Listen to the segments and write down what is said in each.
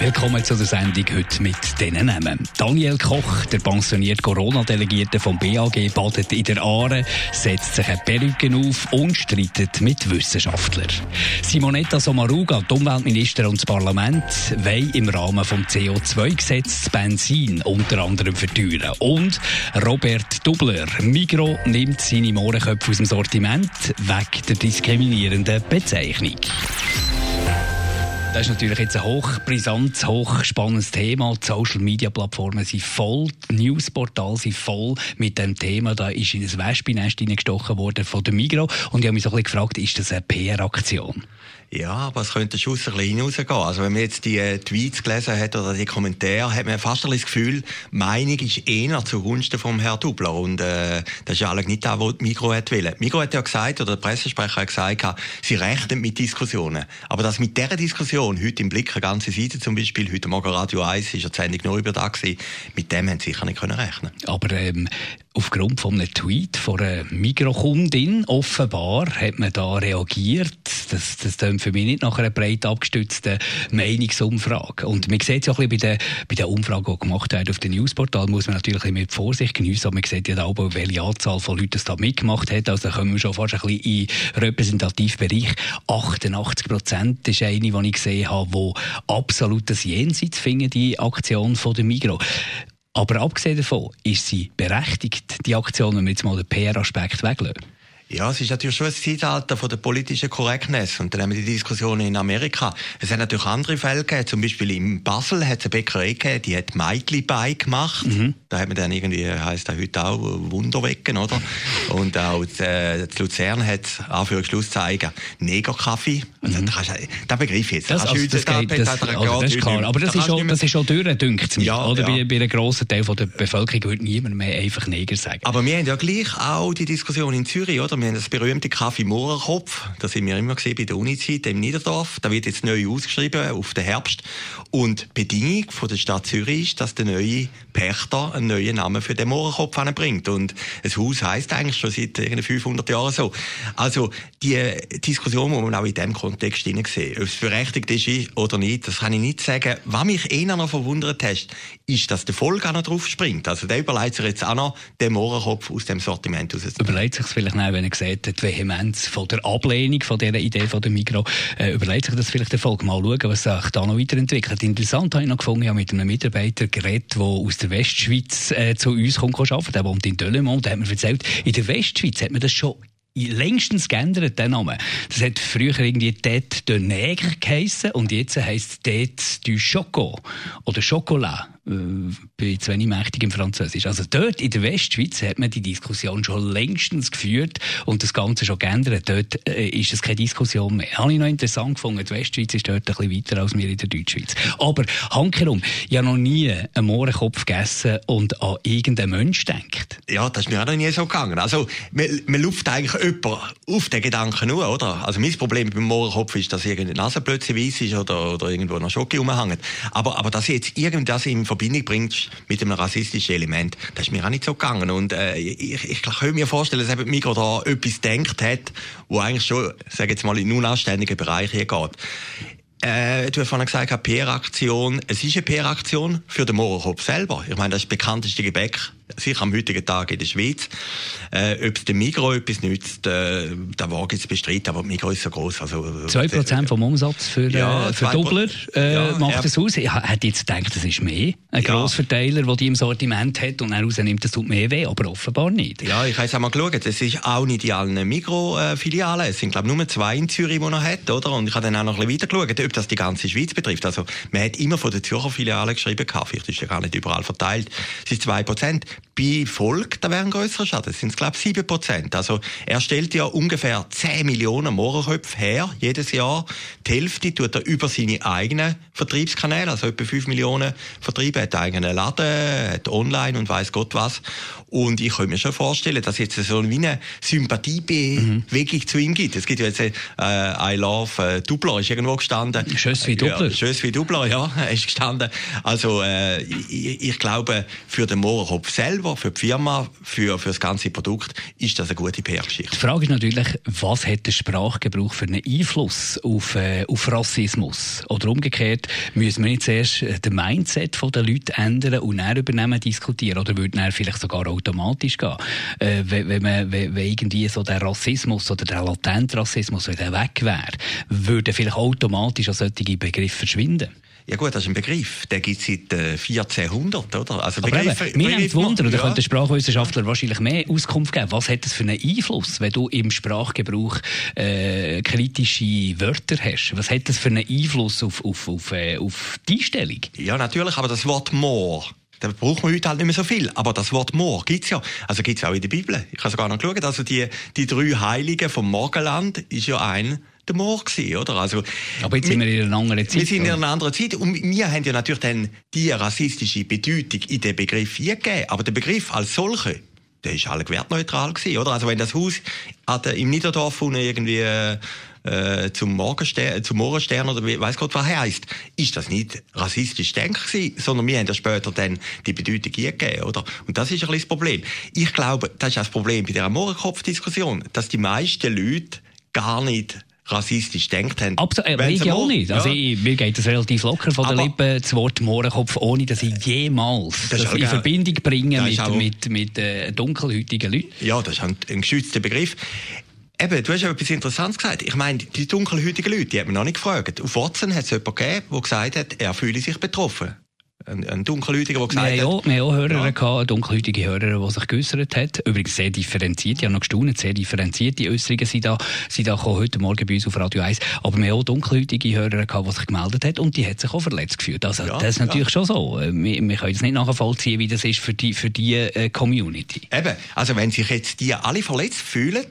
Willkommen zu der Sendung heute mit diesen Namen. Daniel Koch, der pensionierte Corona-Delegierte vom BAG, badet in der Aare, setzt sich eine Perücke auf und streitet mit Wissenschaftlern. Simonetta Sommaruga, die Umweltminister und das Parlament, wollen im Rahmen vom CO2-Gesetz das Benzin unter anderem verteuern. Und Robert Dubler, Migro nimmt seine Mohrenköpfe aus dem Sortiment wegen der diskriminierenden Bezeichnung. Das ist natürlich jetzt ein hochbrisantes, hochspannendes Thema. Die Social-Media-Plattformen sind voll, die Newsportale sind voll mit dem Thema. Da ist in ein Wespennest hineingestochen worden von der Migro. Und ich habe mich so ein bisschen gefragt, ist das eine PR-Aktion? Ja, aber es könnte schon ein bisschen hinausgehen. Also wenn man jetzt die äh, Tweets gelesen hat oder die Kommentare, hat man fast ein das Gefühl, Meinung ist eher zugunsten vom Herrn Dubler. Und äh, das ist ja eigentlich nicht das, was die Migro hat wollen. Migro hat ja gesagt, oder der Pressesprecher hat gesagt, sie rechnen mit Diskussionen. Aber dass mit dieser Diskussion, heute im Blick eine ganze Seite zum Beispiel, heute Morgen Radio 1, ist die Sendung noch über da gewesen, mit dem haben sie sicher nicht können rechnen. Aber ähm, aufgrund von einem Tweet von einer Mikrokundin offenbar hat man da reagiert. Das, das klingt für mich nicht nach einer breit abgestützten Meinungsumfrage. Und man sieht es ja auch ein bisschen bei den, bei den Umfragen, die gemacht werden auf den Newsportal, muss man natürlich ein bisschen mit Vorsicht geniessen. Aber man sieht ja auch, welche Anzahl von Leuten das da mitgemacht hat. Also da kommen wir schon fast ein bisschen in repräsentativen Bereich. 88 Prozent ist eine, die ich gesehen habe, die absolutes Jenseits finden, die Aktion von der Migro. Aber abgesehen davon ist sie berechtigt, die Aktion, wenn wir jetzt mal den PR-Aspekt weglassen. Ja, es ist natürlich schon ein Zeitalter von der politischen Korrektness. Und dann haben wir die Diskussion in Amerika. Es hat natürlich andere Fälle gegeben. Zum Beispiel in Basel hat es eine Bäckerei gegeben, die hat Meitli Bei gemacht. Mhm. Da hat man dann irgendwie, heisst das heute auch, Wunderwecken, oder? Und auch äh, Luzern hat Anführungsschlusszeichen Negerkaffee. Also, mhm. da, kannst, da begreife ich jetzt. Das, also, das, da, geht, das, das, also, das ist klar. Aber das, ist schon, das ist schon durch, dünkt mich. Ja, oder ja. Bei, bei einem grossen Teil der Bevölkerung würde niemand mehr einfach Neger sagen. Aber wir haben ja gleich auch die Diskussion in Zürich, oder? Wir haben das berühmte Kaffee Mohrenkopf. Das sind wir immer gesehen bei der Unizeit im Niederdorf. Da wird jetzt neu ausgeschrieben auf den Herbst. Und die Bedingung von der Stadt Zürich ist, dass der neue Pächter einen neuen Namen für den Mohrenkopf bringt. Und ein Haus heisst eigentlich schon seit 500 Jahren so. Also, die Diskussion muss man auch in diesem Kontext sehen. Ob es berechtigt ist oder nicht, das kann ich nicht sagen. Was mich eher noch verwundert hat, ist, dass der Volk auch noch drauf springt. Also, der überlegt sich jetzt auch noch, den Mohrenkopf aus dem Sortiment rauszunehmen. Überlegt sich vielleicht auch, wenn er sieht, die Vehemenz von der Ablehnung von dieser Idee von der Migro, äh, überlegt sich das vielleicht der Volk mal schauen, was sich da noch weiterentwickelt. Interessant habe ich noch gefunden, ich habe mit einem Mitarbeiter geredet, der aus der Westschweiz äh, zu uns kommt arbeiten. Der wohnt in Delemont, der hat mir erzählt, in der Westschweiz hat man das schon längstens geändert, der Name. Das hat früher irgendwie Tête de Nègre geheissen und jetzt heisst Tête du Choco oder Chocolat. Äh, bin zu wenig mächtig im Französisch. Also dort in der Westschweiz hat man die Diskussion schon längstens geführt und das Ganze schon geändert. Dort äh, ist es keine Diskussion mehr. Habe ich noch interessant gefunden. Die Westschweiz ist dort ein bisschen weiter als wir in der Deutschschweiz. Aber handkerum, ich habe noch nie einen Mohrenkopf gegessen und an irgendeinen Mensch denkt. Ja, das ist mir auch noch nie so gegangen. Also, man, man luft eigentlich jemand auf den Gedanken nur, oder? Also mein Problem beim Mohrenkopf ist, dass irgendeine Nase plötzlich weiss ist oder, oder irgendwo noch Schoki rumhängt. Aber, aber dass jetzt irgendwas in Verbindung bringt mit einem rassistischen Element, das ist mir auch nicht so gegangen. Und äh, ich, ich kann mir vorstellen, dass eben Migros da etwas denkt hat, wo eigentlich schon, sage jetzt mal, in unanständigen Bereich hier geht. Äh, du hast vorhin gesagt, PR-Aktion. Es ist eine PR-Aktion für den Mohrenkopf selber. Ich meine, das ist das bekannteste Gebäck sicher am heutigen Tag in der Schweiz. Äh, ob es dem Migros etwas nützt, äh, da wage ich zu bestreiten, aber Migros ist so groß. Also, 2% vom Umsatz für, äh, ja, für Doubler äh, ja, macht das aus. Ich hätte jetzt gedacht, das ist mehr. Ein ja. Grossverteiler, der die im Sortiment hat und er rausnimmt, das tut mehr weh, aber offenbar nicht. Ja, ich habe es einmal geschaut. Es ist auch nicht in allen Migros-Filialen. Es sind, glaube ich, nur zwei in Zürich, die er hat, oder? Und ich habe dann auch noch ein bisschen weiter geschaut, ob das die ganze Schweiz betrifft. Also, man hat immer von der Zürcher Filiale geschrieben, vielleicht ist ja gar nicht überall verteilt. Es ist 2%. Bei Volk, da wäre ein grösserer Schaden. Das sind, glaube ich, 7 Prozent. Also, er stellt ja ungefähr 10 Millionen Mohrenköpfe her, jedes Jahr. Die Hälfte tut er über seine eigenen Vertriebskanäle, also etwa 5 Millionen Vertriebe, hat eigenen Laden, hat online und weiß Gott was. Und ich könnte mir schon vorstellen, dass jetzt so wie eine Sympathiebewegung mhm. zu ihm gibt. Es gibt ja jetzt äh, I Love äh, Dubler, ist irgendwo gestanden. Schöss wie Dubler. Ja, Schöss wie Dubler, ja, ist gestanden. Also äh, ich, ich glaube, für den Mohrenkopf selber, für die Firma, für, für das ganze Produkt, ist das eine gute PR-Geschichte. Die Frage ist natürlich, was hat der Sprachgebrauch für einen Einfluss auf, äh, auf Rassismus? Oder umgekehrt, müssen wir nicht zuerst äh, den Mindset der Leute ändern und dann übernehmen diskutieren? Oder würden dann vielleicht sogar automatisch gehen. Äh, wenn, wenn, man, wenn, wenn irgendwie so der Rassismus oder der latente Rassismus wieder weg wäre, würde vielleicht automatisch auch solche Begriffe verschwinden. Ja gut, das ist ein Begriff, der gibt es seit äh, 1400, oder? Also Begriffe, eben, mir nimmt Wunder, ja. da könnte der Sprachwissenschaftler wahrscheinlich mehr Auskunft geben. Was hat das für einen Einfluss, wenn du im Sprachgebrauch äh, kritische Wörter hast? Was hat das für einen Einfluss auf, auf, auf, äh, auf die Einstellung? Ja, natürlich, aber das Wort «more» Da braucht man heute halt nicht mehr so viel. Aber das Wort Moor gibt's ja. Also gibt's auch in der Bibel. Ich habe sogar noch geschaut. Also die, die drei Heiligen vom Morgenland ist ja ein der Moor gewesen, oder? Also, Aber jetzt sind wir in einer anderen Zeit. Wir sind in einer anderen Zeit. Und wir haben ja natürlich dann die rassistische Bedeutung in den Begriff gegeben. Aber der Begriff als solcher, der ist alle wertneutral gewesen, oder? Also wenn das Haus im Niederdorf irgendwie äh, äh, zum, Morgenstern, zum Morgenstern oder wie, weiss Gott was heisst, ist das nicht rassistisch denk sondern wir haben ja später dann die Bedeutung gegeben, oder? Und das ist ein bisschen das Problem. Ich glaube, das ist das Problem bei dieser Mohrenkopf-Diskussion, dass die meisten Leute gar nicht rassistisch denkt haben. Absolut, äh, ich auch nicht. Also ich, mir geht das relativ locker von der Lippe, das Wort Mohrenkopf, ohne dass ich jemals das, das in Verbindung bringe mit, mit, mit äh, dunkelhäutigen Leuten. Ja, das ist ein, ein geschützter Begriff. Eben, du hast ja etwas Interessantes gesagt. Ich meine, die dunkelhäutigen Leute, die hat man noch nicht gefragt. Auf Watson hat es jemanden gegeben, der gesagt hat, er fühle sich betroffen. Ein, ein Dunkelhäutiger, der gesagt wir hat... Wir haben auch Hörer ja. gehabt, dunkelhäutige Hörer, die sich geäussert hat. Übrigens sehr differenziert, ich habe noch gestaunt, sehr differenzierte Äußerungen sind da, sind da gekommen, heute Morgen bei uns auf Radio 1. Aber wir haben auch dunkelhäutige Hörer gehabt, die sich gemeldet haben und die hat sich auch verletzt gefühlt. Also ja, das ist natürlich ja. schon so. Wir, wir können es nicht nachvollziehen, wie das ist für die, für die äh, Community. Eben, also wenn sich jetzt die alle verletzt fühlen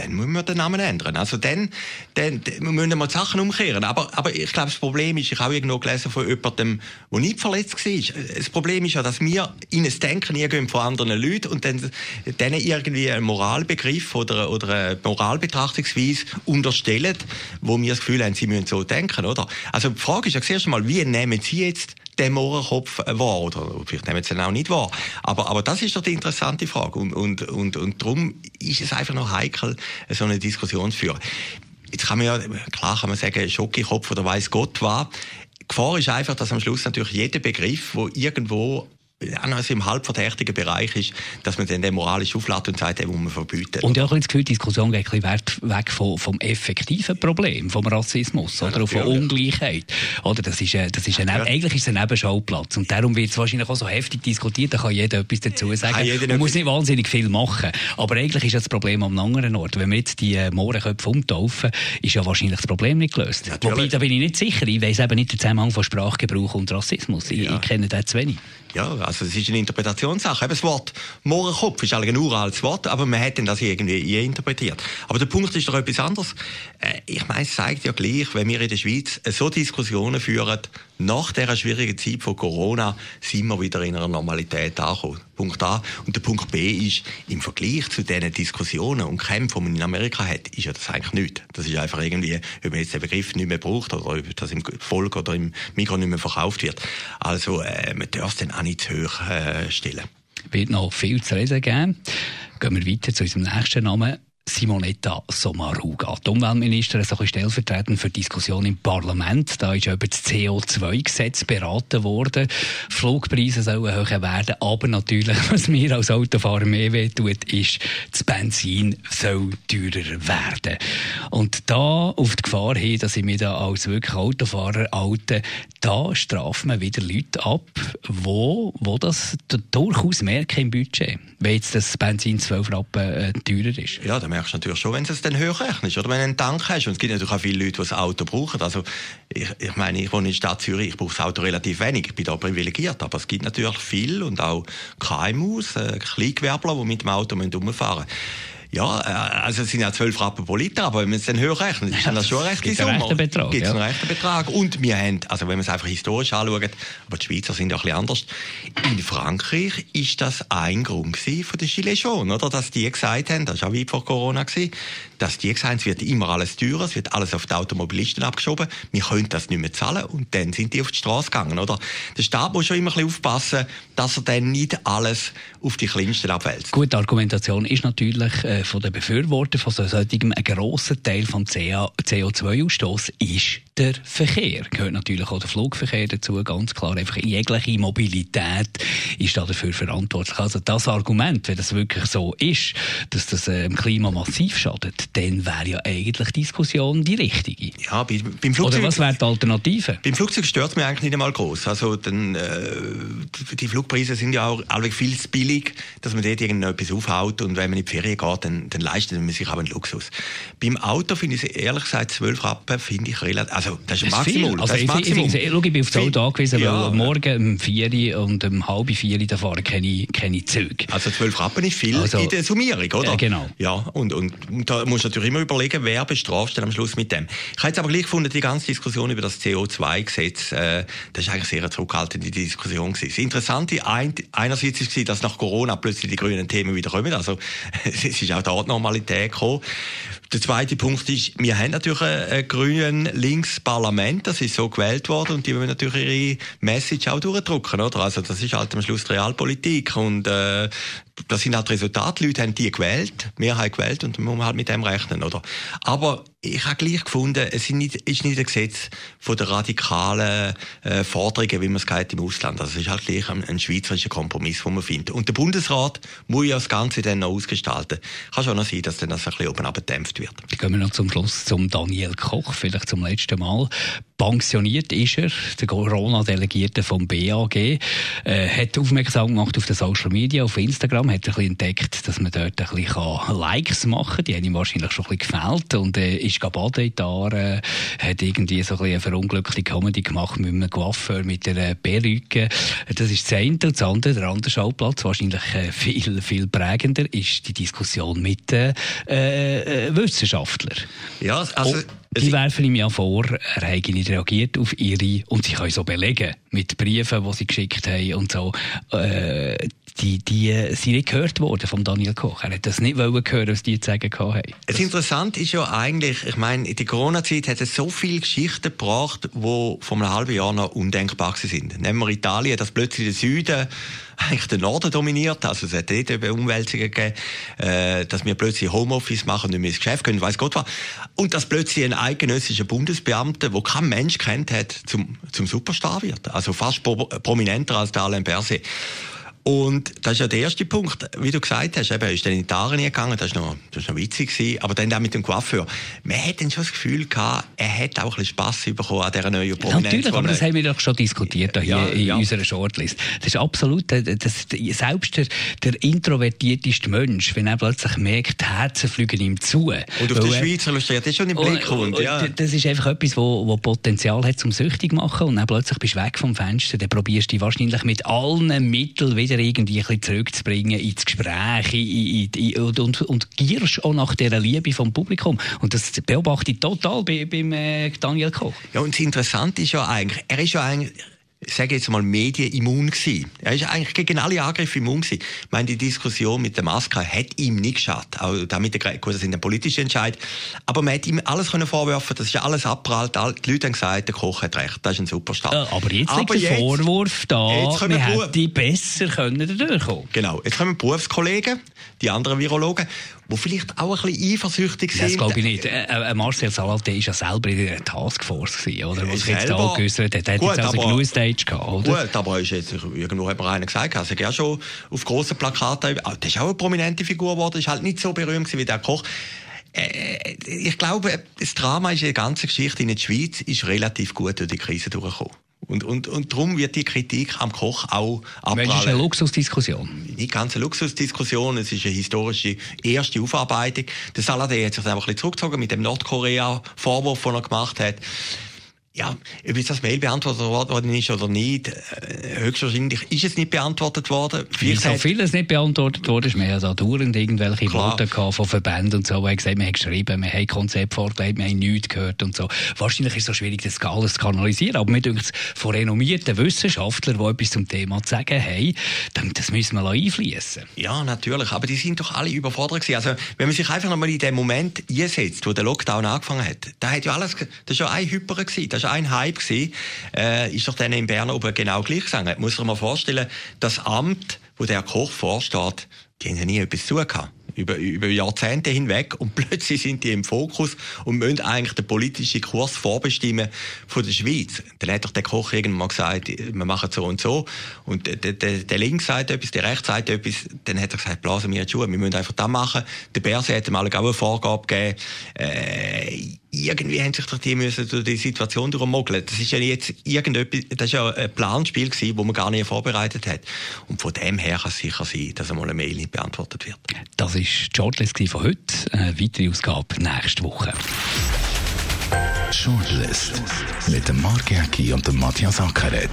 dann müssen wir den Namen ändern. Also dann, dann, dann müssen wir die Sachen umkehren. Aber, aber ich glaube, das Problem ist, ich habe irgendwo gelesen von jemandem, der nicht verletzt war. Das Problem ist ja, dass wir in das Denken irgendwie von anderen Leuten und dann denen irgendwie einen Moralbegriff oder, oder eine Moralbetrachtungsweise unterstellen, wo wir das Gefühl haben, sie müssen so denken, oder? Also die Frage ist ja zuerst einmal, wie nehmen Sie jetzt den Mohrenkopf wahr. Oder vielleicht nehmen sie ihn auch nicht wahr. Aber, aber das ist doch die interessante Frage. Und, und, und, und darum ist es einfach noch heikel, so eine Diskussion zu führen. Jetzt kann man ja, klar kann man sagen, Schokokopf oder weiß Gott was. Gefahr ist einfach, dass am Schluss natürlich jeder Begriff, wo irgendwo also im halbverdächtigen Bereich ist, dass man dann den moralisch auflädt und sagt, den muss man verbieten. Und ja, ich habe das Gefühl, die Diskussion geht ein bisschen weg vom, vom effektiven Problem, vom Rassismus ja, oder von Ungleichheit. Oder das ist, das ist ein, ja. eigentlich ist es ein Nebenschauplatz und darum wird es wahrscheinlich auch so heftig diskutiert, da kann jeder etwas dazu sagen. Man muss nicht wahnsinnig viel machen, aber eigentlich ist das Problem am anderen Ort. Wenn wir jetzt die äh, Mohrenköpfe umtaufen, ist ja wahrscheinlich das Problem nicht gelöst. Ja, Wobei, da bin ich nicht sicher, ich weiß eben nicht den Zusammenhang von Sprachgebrauch und Rassismus. Ich, ich kenne den zu wenig. Ja, also es ist eine Interpretationssache. Eben das Wort Mohrenkopf ist eigentlich ein uraltes Wort, aber man hat das irgendwie interpretiert. Aber der Punkt ist doch etwas anderes. Äh, ich meine, es zeigt ja gleich, wenn wir in der Schweiz so Diskussionen führen, nach dieser schwierigen Zeit von Corona sind wir wieder in einer Normalität angekommen. Punkt A. Und der Punkt B ist, im Vergleich zu diesen Diskussionen und Kämpfen, die man in Amerika hat, ist ja das eigentlich nichts. Das ist einfach irgendwie, ob man jetzt den Begriff nicht mehr braucht oder ob das im Volk oder im Mikro nicht mehr verkauft wird. Also, äh, man darf es dann auch nicht zu hoch äh, stellen. Wird noch viel zu reden geben. Gehen wir weiter zu unserem nächsten Namen. Simonetta Sommaruga. Die Umweltministerin ist stellvertretend für Diskussion im Parlament. Da ist über das CO2-Gesetz beraten worden. Flugpreise sollen höher werden, aber natürlich, was mir als Autofahrer mehr wehtut, ist, das Benzin soll teurer werden. Und da auf die Gefahr hin, dass ich mich da als wirklich Autofahrer alte, da straft man wieder Leute ab, wo, wo das durchaus merken im Budget, wenn jetzt das Benzin 12 Rappen äh, teurer ist. Ja, merkst du natürlich schon, wenn es dann höher rechnest, oder wenn du einen Tank hast. Und es gibt natürlich auch viele Leute, die das Auto brauchen. Also, ich, ich meine, ich wohne in der Stadt Zürich, ich brauche das Auto relativ wenig. Ich bin da privilegiert. Aber es gibt natürlich viel und auch KMUs, äh, Kleingewerbler, die mit dem Auto umfahren müssen. Ja, äh, also es sind ja 12 Rappen pro Liter, aber wenn man es dann höher rechnet, ist das schon eine rechte Summe. Gibt Betrag, Gibt es einen rechten Betrag. Und wir haben, also wenn man es einfach historisch anschaut, aber die Schweizer sind ja ein bisschen anders, in Frankreich ist das ein Grund von der Gilets jaunes, oder? Dass die gesagt haben, das war auch weit vor Corona, gewesen, dass die gesagt haben, es wird immer alles teurer, es wird alles auf die Automobilisten abgeschoben, wir können das nicht mehr zahlen und dann sind die auf die Straße gegangen, oder? Der Staat muss schon immer ein bisschen aufpassen, dass er dann nicht alles auf die Kleinsten abwälzt. Gute Argumentation ist natürlich äh, von den Befürwortern von so solchen, ein grosser Teil vom CO2-Ausstoß ist der Verkehr. Gehört natürlich auch der Flugverkehr dazu, ganz klar. Einfach jegliche Mobilität ist da dafür verantwortlich. Also das Argument, wenn das wirklich so ist, dass das äh, dem Klima massiv schadet, dann wäre ja eigentlich die Diskussion die richtige. Ja, bei, beim Flugzeug, Oder was wäre die Alternative? Beim Flugzeug stört es mich eigentlich nicht einmal groß. Also dann, äh, die Flugpreise sind ja auch alle viel zu billig, dass man dort irgendetwas aufhaut und wenn man in die Ferien geht, dann, dann leistet man sich auch einen Luxus. Beim Auto finde ich ehrlich gesagt 12 Rappen finde ich relativ, also das ist ein Maximum. Also das ist Maximum. Ich, ich, ich, ich bin auf Auto angewiesen, ja. weil morgen um 4 und um halb 4 da fahren keine, keine Züge. Also 12 Rappen ist viel also, in der Summierung, oder? Ja, genau. Ja, und, und, und da musst du natürlich immer überlegen, wer bestraft dann am Schluss mit dem. Ich habe jetzt aber gleich gefunden, die ganze Diskussion über das CO2-Gesetz, äh, das ist eigentlich sehr eine zurückhaltende Diskussion gewesen. Das Interessante ein, einerseits ist, dass nach Corona plötzlich die grünen Themen wieder kommen. Also es ist auch dort Normalität gekommen. Der zweite Punkt ist, wir haben natürlich ein grünen links Parlament, das ist so gewählt worden und die wollen natürlich ihre Message auch durchdrücken, oder? Also das ist halt am Schluss Realpolitik und äh, das sind halt Resultate. Die Leute haben die gewählt, Mehrheit gewählt und dann muss man halt mit dem rechnen, oder? Aber ich habe gleich gefunden, es ist nicht, ist nicht ein Gesetz von der radikalen äh, Forderungen, wie man es geht im Ausland. Also es ist halt gleich ein, ein schweizerischer Kompromiss, den man findet. Und der Bundesrat muss ja das Ganze dann noch ausgestalten. Kann schon noch sein, dass dann das ein bisschen oben abgedämpft wird. Dann gehen wir noch zum Schluss zum Daniel Koch, vielleicht zum letzten Mal. Pensioniert ist er, der Corona-Delegierte vom BAG, äh, hat aufmerksam gemacht auf den Social Media, auf Instagram, hat ein bisschen entdeckt, dass man dort ein bisschen Likes machen kann. Die haben ihm wahrscheinlich schon ein bisschen gefällt und äh, ist baden in äh, hat irgendwie so ein bisschen eine verunglückte Comedy gemacht mit einem Coiffeur, mit einer Perücke. Das ist das eine und das andere, der andere Schauplatz, wahrscheinlich äh, viel, viel prägender, ist die Diskussion mit den äh, äh, Wissenschaftlern. Ja, also... Oh. Die werfen ihm ja vor, er habe nicht reagiert auf ihre, und sie können so belegen, mit Briefen, die sie geschickt haben und so, äh, die, die sind nicht gehört worden von Daniel Koch. Er hat das nicht wollen hören, was die zu sagen hatten. Das Interessante ist ja eigentlich, ich meine, in der Corona-Zeit hat es so viele Geschichten gebracht, die vor einem halben Jahr noch undenkbar sind. Nehmen wir Italien, dass plötzlich der Süden eigentlich den Norden dominiert. Also es hat dort eben Umwälzungen gegeben, äh, dass wir plötzlich Homeoffice machen und nicht mehr ins Geschäft können, weiß Gott was. Und dass plötzlich ein eidgenössischer Bundesbeamter, der kein Mensch kennt hat, zum, zum Superstar wird. Also fast pro, prominenter als der Alain Berset. Und das ist ja der erste Punkt, wie du gesagt hast, eben, er ist dann in die Haare gegangen, das war noch, das noch witzig gewesen, aber dann auch mit dem Coiffeur. Man hat dann schon das Gefühl gehabt, er hat auch ein bisschen Spass bekommen an dieser neuen Prominenz. Natürlich, aber das haben wir doch schon diskutiert hier ja, in ja. unserer Shortlist. Das ist absolut, äh, das, selbst der, der introvertierteste Mensch, wenn er plötzlich merkt, die Herzen fliegen ihm zu. Und auf den Schweizer illustriert, das ist schon im Blick und, und, ja. Das ist einfach etwas, wo, wo Potenzial hat zum süchtig machen und dann plötzlich bist du weg vom Fenster, dann probierst du dich wahrscheinlich mit allen Mitteln wieder irgendwie ein bisschen zurückzubringen ins Gespräch in, in, in, und, und, und gierst auch nach dieser Liebe vom Publikum. Und das beobachte ich total bei, beim äh, Daniel Koch. Ja, und das Interessante ist ja eigentlich, er ist ja eigentlich ich sage jetzt mal, medienimmun gewesen. Er ist eigentlich gegen alle Angriffe immun gewesen. Ich meine, die Diskussion mit der Maske hat ihm nicht geschadet. Auch damit, gut, das sind ein politischer Entscheid. Aber man hat ihm alles können vorwerfen, das ist ja alles abprallt. Die Leute haben gesagt, der Koch hat recht, das ist ein Superstar. Ja, aber jetzt aber liegt der jetzt, Vorwurf da, man hätte besser können durchkommen. Genau. Jetzt kommen Berufskollegen, die anderen Virologen, die vielleicht auch ein bisschen eifersüchtig sind. Das glaube ich nicht. Äh, äh, Marcel Salat war ja selber in der Taskforce, oder? Was ich jetzt auch geäussert hat. Er hat jetzt also genug Stage gehabt, oder? Gut, aber ist jetzt, irgendwo hat mir einer gesagt, also er schon auf grossen Plakaten, das ist auch eine prominente Figur geworden, ist halt nicht so berühmt wie der Koch. Äh, ich glaube, das Drama ist in der ganzen Geschichte in der Schweiz ist relativ gut durch die Krise durchgekommen. Und, und, und darum wird die Kritik am Koch auch abprallen. Das ist eine Luxusdiskussion. Nicht ganz eine Luxusdiskussion, es ist eine historische erste Aufarbeitung. Der Saladin hat sich einfach ein bisschen zurückgezogen mit dem Nordkorea-Vorwurf, den er gemacht hat. Ja, ob jetzt das Mail beantwortet worden ist oder nicht, äh, höchstwahrscheinlich ist es nicht beantwortet worden. Vielleicht so vieles nicht beantwortet worden ist. Wir haben da dauernd irgendwelche Klar. Worte von Verbänden und so, wo gesagt wir haben geschrieben, wir haben Konzept vorgelegt, wir haben nichts gehört und so. Wahrscheinlich ist es so schwierig, das alles zu kanalisieren, aber mir denkt von renommierten Wissenschaftlern, die etwas zum Thema zu sagen haben, das müssen wir einfließen. Ja, natürlich, aber die sind doch alle überfordert gewesen. Also, wenn man sich einfach nochmal in den Moment einsetzt, wo der Lockdown angefangen hat, da hat ja alles, das war ja ein Hyper gewesen, das war ein Hype gewesen, äh, ist doch dann in Bern oben genau gleich gegangen. Muss man mal vorstellen, das Amt, wo der Koch vorsteht, die haben ja nie etwas zu gehabt über, über Jahrzehnte hinweg und plötzlich sind die im Fokus und müssen eigentlich den politischen Kurs vorbestimmen von der Schweiz. Dann hat doch der Koch irgendwann mal gesagt, wir machen so und so und der, der, der Links sagt etwas, der Rechts sagt etwas, dann hat er gesagt, blasen wir die Schuhe, wir müssen einfach das machen. Der Berse hat mal auch eine Vorgabe gegeben, äh, irgendwie haben sich doch die müssen durch die Situation durchmogeln. Das ist ja jetzt irgendetwas, das ist ja ein Planspiel gewesen, wo man gar nicht vorbereitet hat. Und von dem her kann es sicher sein, dass einmal eine Mail nicht beantwortet wird. Das ist die Shortlist von heute. Eine weitere Ausgabe nächste Woche. Shortlist mit dem Mark Jäcki und dem Matthias Ackeret.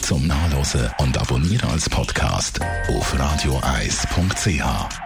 Zum Nachlesen und Abonnieren als Podcast auf radioeis.ch.